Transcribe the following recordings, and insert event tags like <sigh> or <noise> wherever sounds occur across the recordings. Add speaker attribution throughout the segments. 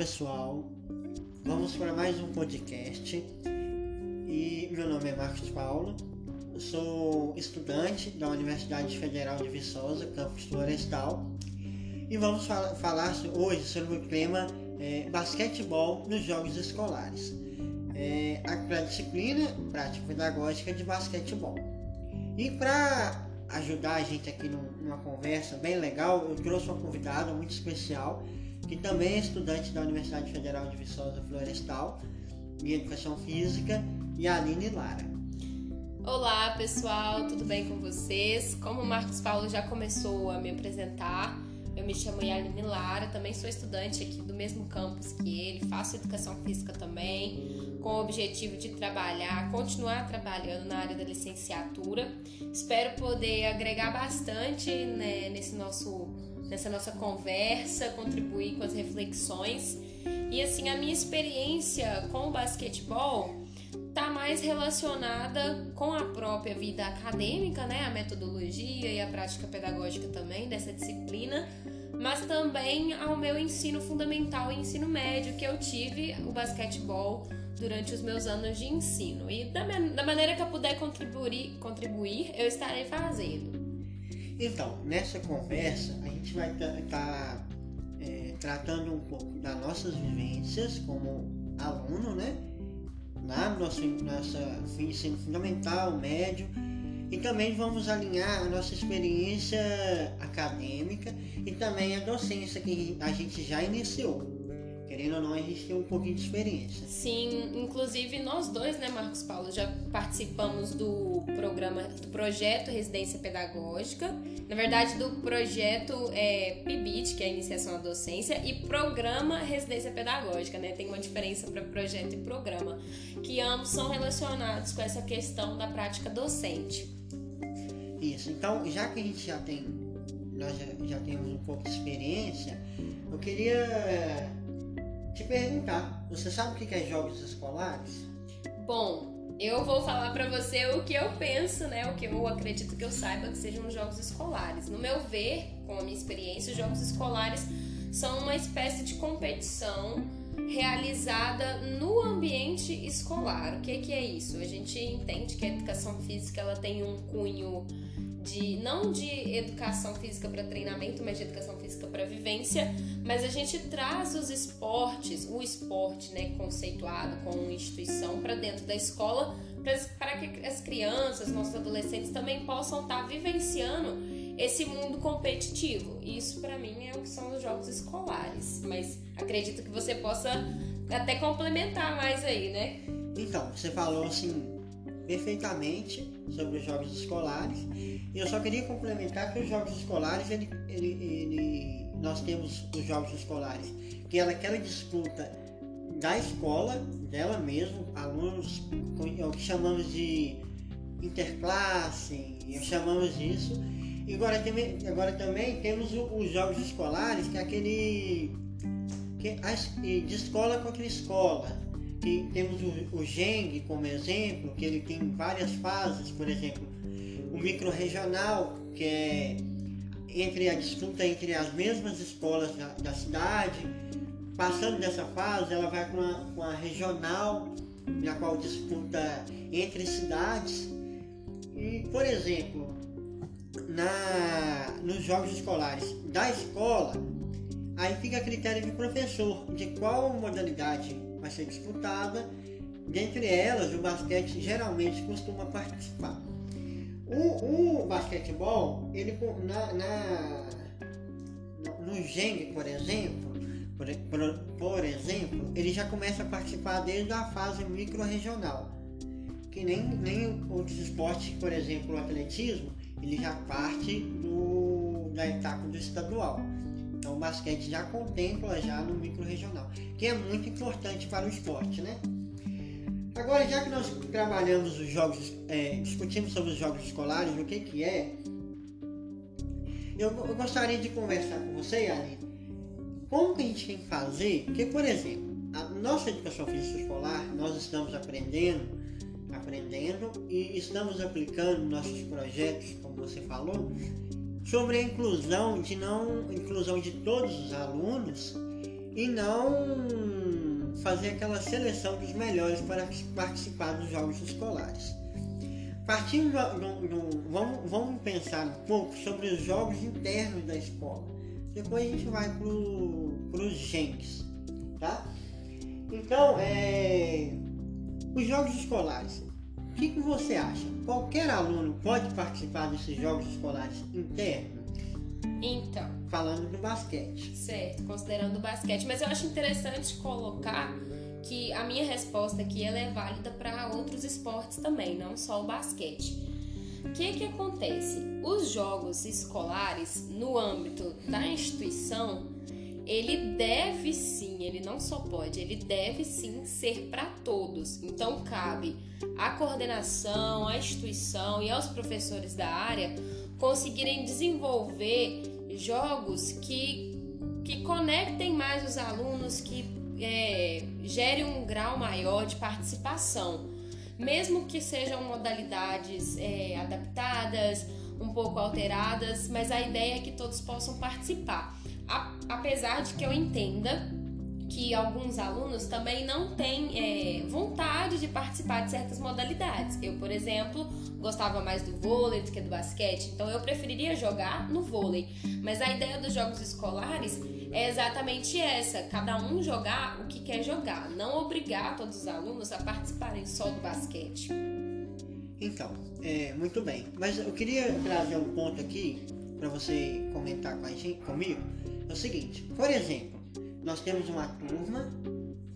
Speaker 1: pessoal, vamos para mais um podcast. E meu nome é Marcos Paulo, sou estudante da Universidade Federal de Viçosa, campus Florestal. E vamos fal falar hoje sobre o tema é, basquetebol nos jogos escolares, é, a disciplina prática pedagógica de basquetebol. E para ajudar a gente aqui numa conversa bem legal, eu trouxe uma convidada muito especial que também é estudante da Universidade Federal de Viçosa Florestal, em Educação Física, e a Aline Lara.
Speaker 2: Olá pessoal, tudo bem com vocês? Como o Marcos Paulo já começou a me apresentar, eu me chamo Yaline Lara, também sou estudante aqui do mesmo campus que ele, faço educação física também, com o objetivo de trabalhar, continuar trabalhando na área da licenciatura. Espero poder agregar bastante né, nesse nosso nessa nossa conversa, contribuir com as reflexões. E assim, a minha experiência com o basquetebol tá mais relacionada com a própria vida acadêmica, né, a metodologia e a prática pedagógica também dessa disciplina, mas também ao meu ensino fundamental e ensino médio que eu tive o basquetebol durante os meus anos de ensino. E da, da maneira que eu puder contribuir, contribuir, eu estarei fazendo.
Speaker 1: Então, nessa conversa, a gente vai estar tá, é, tratando um pouco das nossas vivências como aluno, né? Lá no nosso, nossa ensino fundamental, médio, e também vamos alinhar a nossa experiência acadêmica e também a docência que a gente já iniciou querendo ou não, a gente tem um pouquinho de experiência.
Speaker 2: Sim, inclusive nós dois, né, Marcos Paulo, já participamos do programa, do projeto Residência Pedagógica, na verdade do projeto é, PIBIT, que é a Iniciação à Docência, e Programa Residência Pedagógica, né, tem uma diferença para projeto e programa, que ambos são relacionados com essa questão da prática docente.
Speaker 1: Isso, então já que a gente já tem, nós já, já temos um pouco de experiência, eu queria te perguntar, você sabe o que é jogos escolares?
Speaker 2: Bom, eu vou falar para você o que eu penso, né? O que eu acredito que eu saiba que sejam os jogos escolares. No meu ver, com a minha experiência, os jogos escolares são uma espécie de competição realizada no ambiente escolar. O que, que é isso? A gente entende que a educação física ela tem um cunho de não de educação física para treinamento, mas de educação física para vivência, mas a gente traz os esportes, o esporte, né, conceituado como instituição para dentro da escola, para que as crianças, nossos adolescentes também possam estar tá vivenciando esse mundo competitivo. Isso para mim é o que são os jogos escolares, mas acredito que você possa até complementar mais aí, né?
Speaker 1: Então, você falou assim perfeitamente sobre os jogos escolares. Eu só queria complementar que os jogos escolares, ele, ele, ele, nós temos os jogos escolares, que é aquela disputa da escola, dela mesmo, alunos, é o que chamamos de interclasse, chamamos disso. E agora, também, agora também temos os jogos escolares, que é aquele que, de escola contra escola temos o, o Geng como exemplo, que ele tem várias fases, por exemplo, o micro-regional, que é entre a disputa entre as mesmas escolas da, da cidade, passando dessa fase, ela vai com a regional, na qual disputa entre cidades. E, por exemplo, na, nos jogos escolares da escola, aí fica a critério do professor de qual modalidade vai ser disputada. Dentre elas, o basquete geralmente costuma participar. O, o basquetebol, ele na, na no Geng, por exemplo, por, por, por, exemplo, ele já começa a participar desde a fase micro-regional. Que nem, nem outros esportes, por exemplo, o atletismo, ele já parte do, da etapa do estadual. Então o basquete já contempla já no micro-regional, que é muito importante para o esporte, né? Agora, já que nós trabalhamos os jogos, é, discutimos sobre os jogos escolares, o que que é, eu, eu gostaria de conversar com você, Ali, como que a gente tem que fazer, porque, por exemplo, a nossa educação física escolar, nós estamos aprendendo, aprendendo e estamos aplicando nossos projetos, como você falou, sobre a inclusão de não inclusão de todos os alunos e não fazer aquela seleção dos melhores para participar dos jogos escolares. Partindo do, do, vamos, vamos pensar um pouco sobre os jogos internos da escola. Depois a gente vai para os gens, tá? Então, é, os jogos escolares. O que, que você acha? Qualquer aluno pode participar desses jogos escolares internos?
Speaker 2: Então.
Speaker 1: Falando do basquete.
Speaker 2: Certo, considerando o basquete. Mas eu acho interessante colocar que a minha resposta aqui ela é válida para outros esportes também, não só o basquete. O que, que acontece? Os jogos escolares, no âmbito da instituição, ele deve sim, ele não só pode, ele deve sim ser para todos. Então cabe à coordenação, à instituição e aos professores da área conseguirem desenvolver jogos que, que conectem mais os alunos, que é, gerem um grau maior de participação. Mesmo que sejam modalidades é, adaptadas, um pouco alteradas, mas a ideia é que todos possam participar. Apesar de que eu entenda que alguns alunos também não têm é, vontade de participar de certas modalidades. Eu, por exemplo, gostava mais do vôlei do que do basquete, então eu preferiria jogar no vôlei. Mas a ideia dos jogos escolares é exatamente essa: cada um jogar o que quer jogar, não obrigar todos os alunos a participarem só do basquete.
Speaker 1: Então, é, muito bem. Mas eu queria trazer um ponto aqui para você comentar com a gente, comigo. É o seguinte, por exemplo, nós temos uma turma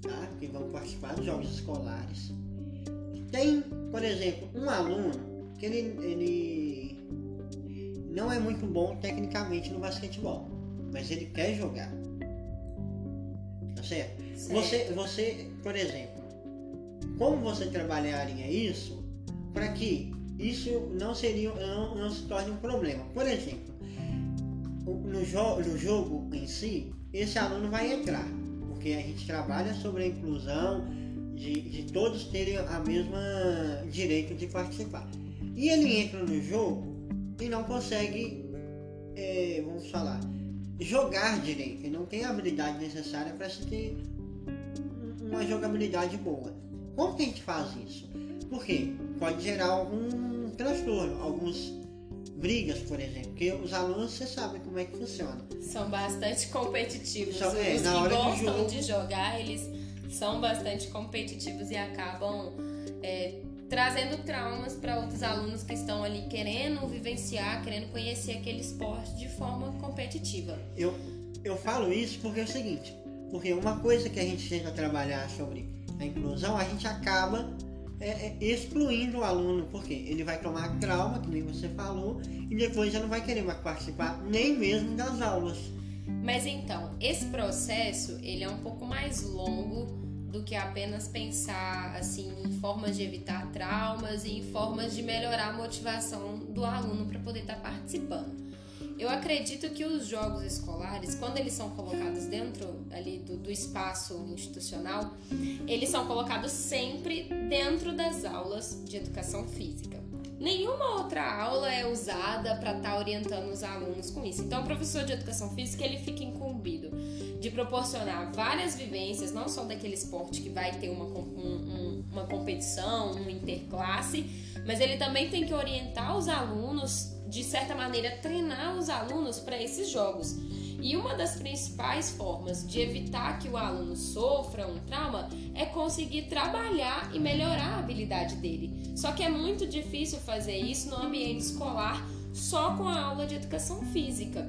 Speaker 1: tá, que vão participar dos jogos escolares. Tem, por exemplo, um aluno que ele, ele não é muito bom tecnicamente no basquetebol, mas ele quer jogar. Tá certo? certo. Você, você, por exemplo, como você trabalharia isso para que isso não seria não, não se torne um problema? Por exemplo, no, jo no jogo em si, esse aluno vai entrar, porque a gente trabalha sobre a inclusão de, de todos terem a mesma direito de participar. E ele entra no jogo e não consegue, é, vamos falar, jogar direito, ele não tem a habilidade necessária para se ter uma jogabilidade boa. Como que a gente faz isso? Porque pode gerar algum transtorno, alguns brigas, por exemplo, porque os alunos você sabe como é que funciona.
Speaker 2: São bastante competitivos.
Speaker 1: Só, é,
Speaker 2: os
Speaker 1: na
Speaker 2: que
Speaker 1: hora
Speaker 2: gostam
Speaker 1: jogo...
Speaker 2: de jogar, eles são bastante competitivos e acabam é, trazendo traumas para outros alunos que estão ali querendo vivenciar, querendo conhecer aquele esporte de forma competitiva.
Speaker 1: Eu, eu falo isso porque é o seguinte, porque uma coisa que a gente tenta trabalhar sobre a inclusão, a gente acaba é, é, excluindo o aluno, porque ele vai tomar trauma, que nem você falou, e depois já não vai querer mais participar nem mesmo das aulas.
Speaker 2: Mas então, esse processo ele é um pouco mais longo do que apenas pensar assim em formas de evitar traumas e em formas de melhorar a motivação do aluno para poder estar tá participando. Eu acredito que os jogos escolares, quando eles são colocados dentro ali do, do espaço institucional, eles são colocados sempre dentro das aulas de educação física. Nenhuma outra aula é usada para estar tá orientando os alunos com isso. Então, o professor de educação física ele fica incumbido de proporcionar várias vivências, não só daquele esporte que vai ter uma, um, uma competição, uma interclasse, mas ele também tem que orientar os alunos de certa maneira, treinar os alunos para esses jogos. E uma das principais formas de evitar que o aluno sofra um trauma é conseguir trabalhar e melhorar a habilidade dele. Só que é muito difícil fazer isso no ambiente escolar só com a aula de educação física.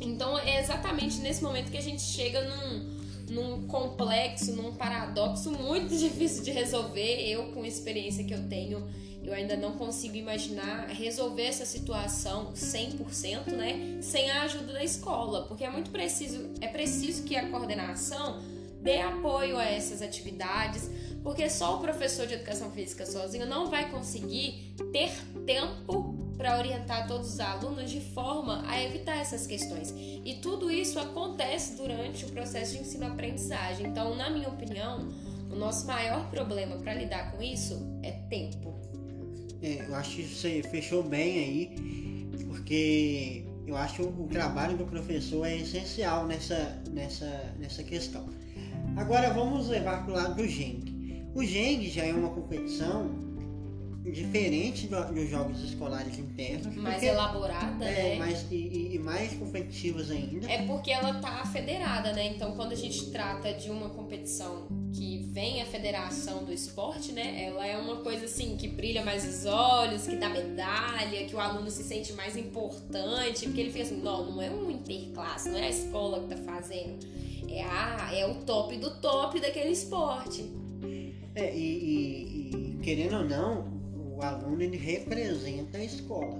Speaker 2: Então é exatamente nesse momento que a gente chega num, num complexo, num paradoxo muito <laughs> difícil de resolver. Eu, com a experiência que eu tenho, eu ainda não consigo imaginar resolver essa situação 100%, né, sem a ajuda da escola, porque é muito preciso, é preciso que a coordenação dê apoio a essas atividades, porque só o professor de educação física sozinho não vai conseguir ter tempo para orientar todos os alunos de forma a evitar essas questões. E tudo isso acontece durante o processo de ensino-aprendizagem. Então, na minha opinião, o nosso maior problema para lidar com isso é tempo.
Speaker 1: É, eu acho que você fechou bem aí, porque Eu acho o, o trabalho do professor é essencial nessa, nessa, nessa questão. Agora vamos levar para o lado do Geng. O Geng já é uma competição diferente do, dos jogos escolares internos.
Speaker 2: Mais
Speaker 1: porque-
Speaker 2: elaborada,
Speaker 1: é,
Speaker 2: né?
Speaker 1: mais, e, e- e mais competitivas ainda.
Speaker 2: É porque ela tá federada, né? Então, quando a gente trata de uma competição que vem a federação do esporte, né? Ela é uma coisa assim que brilha mais os olhos, que dá medalha, que o aluno se sente mais importante, porque ele fica assim, não, não é um interclasse, não é a escola que tá fazendo. É, a, é o top do top daquele esporte.
Speaker 1: É, e, e- e, querendo ou não, o aluno ele representa a escola.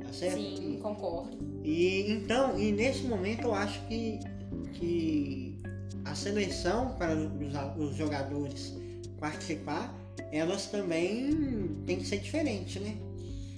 Speaker 1: Tá certo?
Speaker 2: Sim, concordo.
Speaker 1: E então, e nesse momento eu acho que, que a seleção para os, jogadores participar, elas também tem que ser diferente, né?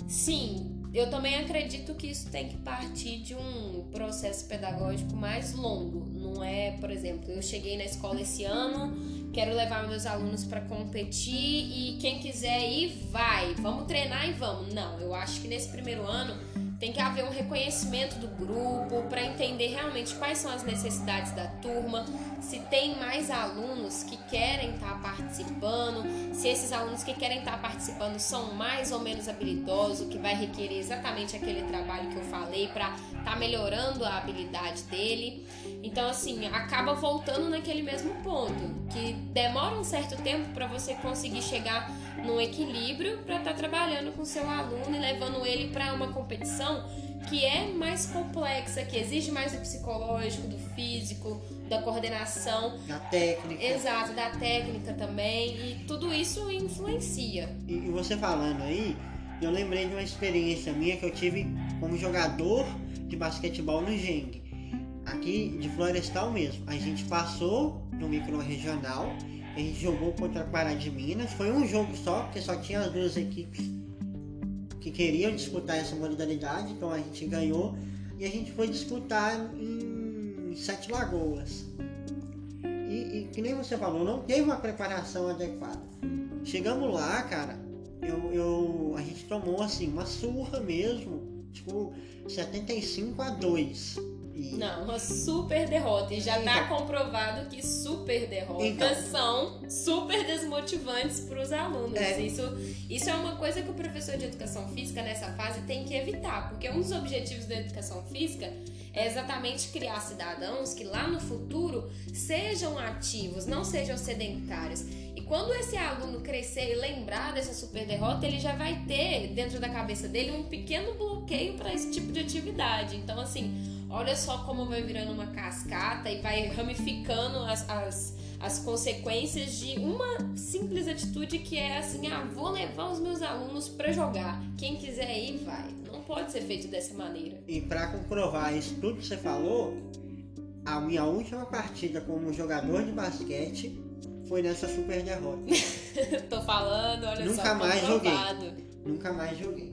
Speaker 2: Sim, eu também acredito que isso tem que partir de um processo pedagógico mais longo. Não é, por exemplo, eu cheguei na escola esse ano, quero levar meus alunos para competir e quem quiser ir, vai. Vamos treinar e vamos. Não, eu acho que nesse primeiro ano tem que haver um reconhecimento do grupo para entender realmente quais são as necessidades da turma, se tem mais alunos que querem estar participando, se esses alunos que querem estar participando são mais ou menos habilidosos, que vai requerer exatamente aquele trabalho que eu falei para estar melhorando a habilidade dele. Então, assim, acaba voltando naquele mesmo ponto, que demora um certo tempo para você conseguir chegar num equilíbrio para estar trabalhando com seu aluno e levando ele para uma competição que é mais complexa, que exige mais do psicológico, do físico, da coordenação,
Speaker 1: Na técnica.
Speaker 2: exato, da técnica também, e tudo isso influencia.
Speaker 1: E, você falando aí, eu lembrei de uma experiência minha que eu tive como jogador de basquetebol no Geng. Aqui de Florestal mesmo. A gente passou no micro-regional, a gente jogou contra a Pará de Minas. Foi um jogo só, porque só tinha as duas equipes que queriam disputar essa modalidade, então a gente ganhou. E a gente foi disputar em Sete Lagoas. E, e que nem você falou, não teve uma preparação adequada. Chegamos lá, cara, eu, eu, a gente tomou assim uma surra mesmo, tipo 75 a 2. E,
Speaker 2: Não, uma super derrota. E já tá
Speaker 1: Então.
Speaker 2: comprovado que super derrotas
Speaker 1: Então.
Speaker 2: são super desmotivantes para os alunos.
Speaker 1: É.
Speaker 2: Isso, isso é uma coisa que o professor de educação física nessa fase tem que evitar, porque um dos objetivos da educação física é exatamente criar cidadãos que lá no futuro sejam ativos, não sejam sedentários. Quando esse aluno crescer e lembrar dessa super derrota, ele já vai ter dentro da cabeça dele um pequeno bloqueio para esse tipo de atividade. Então, assim, olha só como vai virando uma cascata e vai ramificando as, as, as consequências de uma simples atitude que é assim: ah, vou levar os meus alunos para jogar. Quem quiser ir, vai. Não pode ser feito dessa maneira.
Speaker 1: e para comprovar isso tudo que você falou, a minha última partida como jogador de basquete foi nessa super derrota. <laughs>
Speaker 2: Tô falando, olha
Speaker 1: Nunca
Speaker 2: só,
Speaker 1: mais joguei. Nunca mais joguei.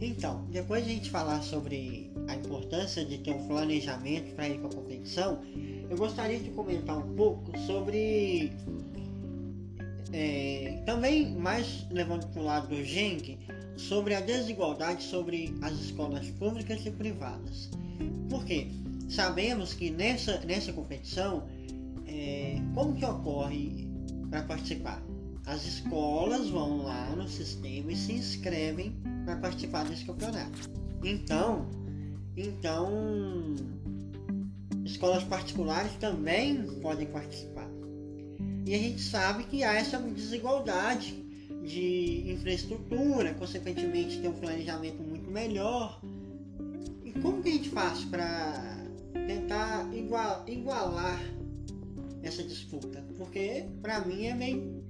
Speaker 1: Então, depois de a gente falar sobre a importância de ter um planejamento para ir para a competição, eu gostaria de comentar um pouco sobre. é, também, mais levando para o lado do Genk, sobre a desigualdade sobre as escolas públicas e privadas. Por quê? Sabemos que nessa, nessa competição, é, como que ocorre para participar? As escolas vão lá no sistema e se inscrevem para participar desse campeonato. Então, então escolas particulares também podem participar. E a gente sabe que há essa desigualdade de infraestrutura, consequentemente tem um planejamento muito melhor. E como que a gente faz para tentar igual- igualar essa disputa? Porque para mim é meio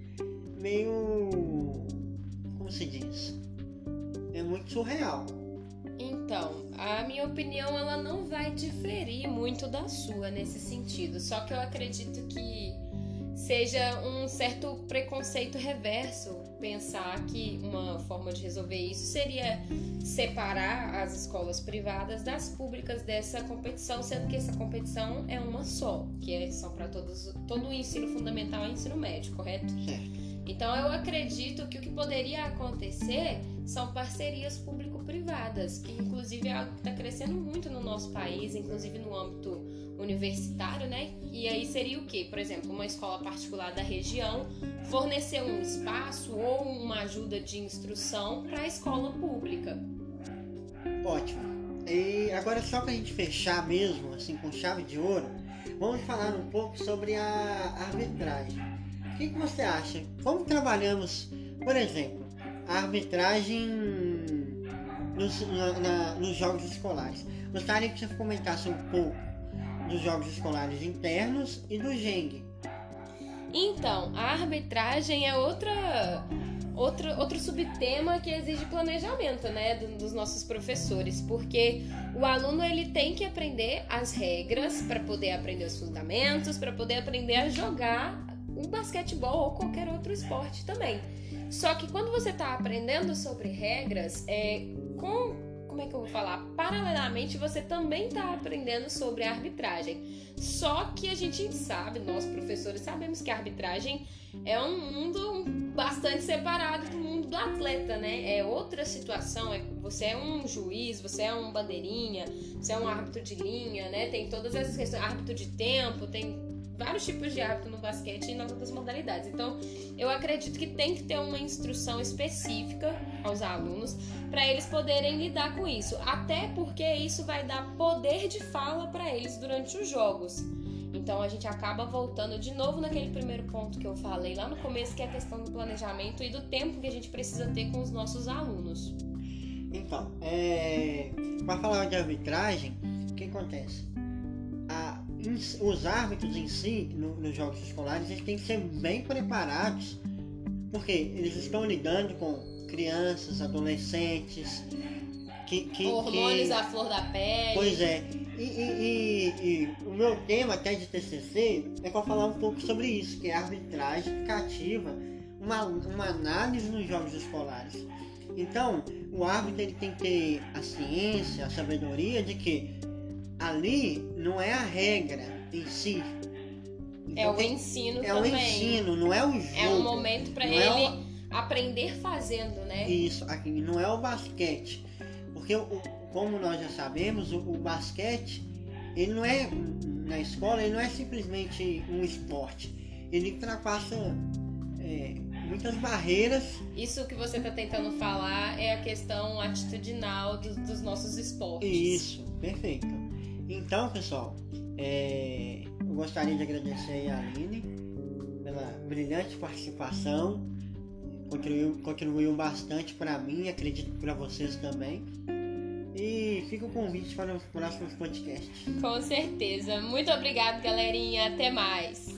Speaker 1: meio. Como se diz? É muito surreal.
Speaker 2: Então, a minha opinião ela não vai diferir muito da sua nesse sentido. Só que eu acredito que seja um certo preconceito reverso pensar que uma forma de resolver isso seria separar as escolas privadas das públicas dessa competição, sendo que essa competição é uma só, que é só para todos todo o ensino fundamental e ensino médio, correto?
Speaker 1: Certo.
Speaker 2: Então eu acredito que o que poderia acontecer são parcerias público-privadas, que inclusive é algo que está crescendo muito no nosso país, inclusive no âmbito universitário, né? E aí seria o quê? Por exemplo, uma escola particular da região fornecer um espaço ou uma ajuda de instrução para a escola pública.
Speaker 1: Ótimo. E agora só para a gente fechar mesmo, assim, com chave de ouro, vamos falar um pouco sobre a arbitragem. O que, que você acha? Como trabalhamos, por exemplo, a arbitragem nos, na, na, nos jogos escolares? Gostaria que você comentasse um pouco dos jogos escolares internos e do Geng.
Speaker 2: Então, a arbitragem é outra outro, outro subtema que exige planejamento, né, dos nossos professores, porque o aluno ele tem que aprender as regras para poder aprender os fundamentos, para poder aprender a jogar o basquetebol ou qualquer outro esporte também. Só que quando você está aprendendo sobre regras, é, com como é que eu vou falar? Paralelamente, você também está aprendendo sobre a arbitragem. Só que a gente sabe, nós professores sabemos que a arbitragem é um mundo bastante separado do mundo do atleta, né? É outra situação. É, você é um juiz, você é um bandeirinha, você é um árbitro de linha, né? Tem todas essas questões, árbitro de tempo, tem vários tipos de árbitro no basquete e nas outras modalidades. Então, eu acredito que tem que ter uma instrução específica aos alunos para eles poderem lidar com isso. Até porque isso vai dar poder de fala para eles durante os jogos. Então a gente acaba voltando de novo naquele primeiro ponto que eu falei lá no começo, que é a questão do planejamento e do tempo que a gente precisa ter com os nossos alunos.
Speaker 1: Então, é... para falar de arbitragem, o que acontece? Os árbitros em si, no, nos jogos escolares, eles têm que ser bem preparados, porque eles estão lidando com crianças, adolescentes,
Speaker 2: que, que, hormônios que... à flor da pele.
Speaker 1: Pois é. E, e, e, o meu tema até de TCC é para falar um pouco sobre isso, que é a arbitragem cativa uma, uma análise nos jogos escolares. Então, o árbitro ele tem que ter a ciência, a sabedoria de que ali não é a regra em si.
Speaker 2: Então, é o ensino
Speaker 1: é
Speaker 2: também.
Speaker 1: É o ensino, não é o jogo.
Speaker 2: É um momento para ele é o... aprender fazendo, né?
Speaker 1: Isso, aqui não é o basquete. Porque o, como nós já sabemos, o, o, basquete, ele não é, na escola, ele não é simplesmente um esporte. Ele ultrapassa é, muitas barreiras.
Speaker 2: Isso que você está tentando falar é a questão atitudinal do, dos nossos esportes.
Speaker 1: Isso, perfeito. Então, pessoal, é, eu gostaria de agradecer a Aline pela brilhante participação. Contribuiu, contribuiu bastante para mim, acredito para vocês também. E fica o convite para os próximos podcasts.
Speaker 2: Com certeza. Muito obrigado, galerinha. Até mais.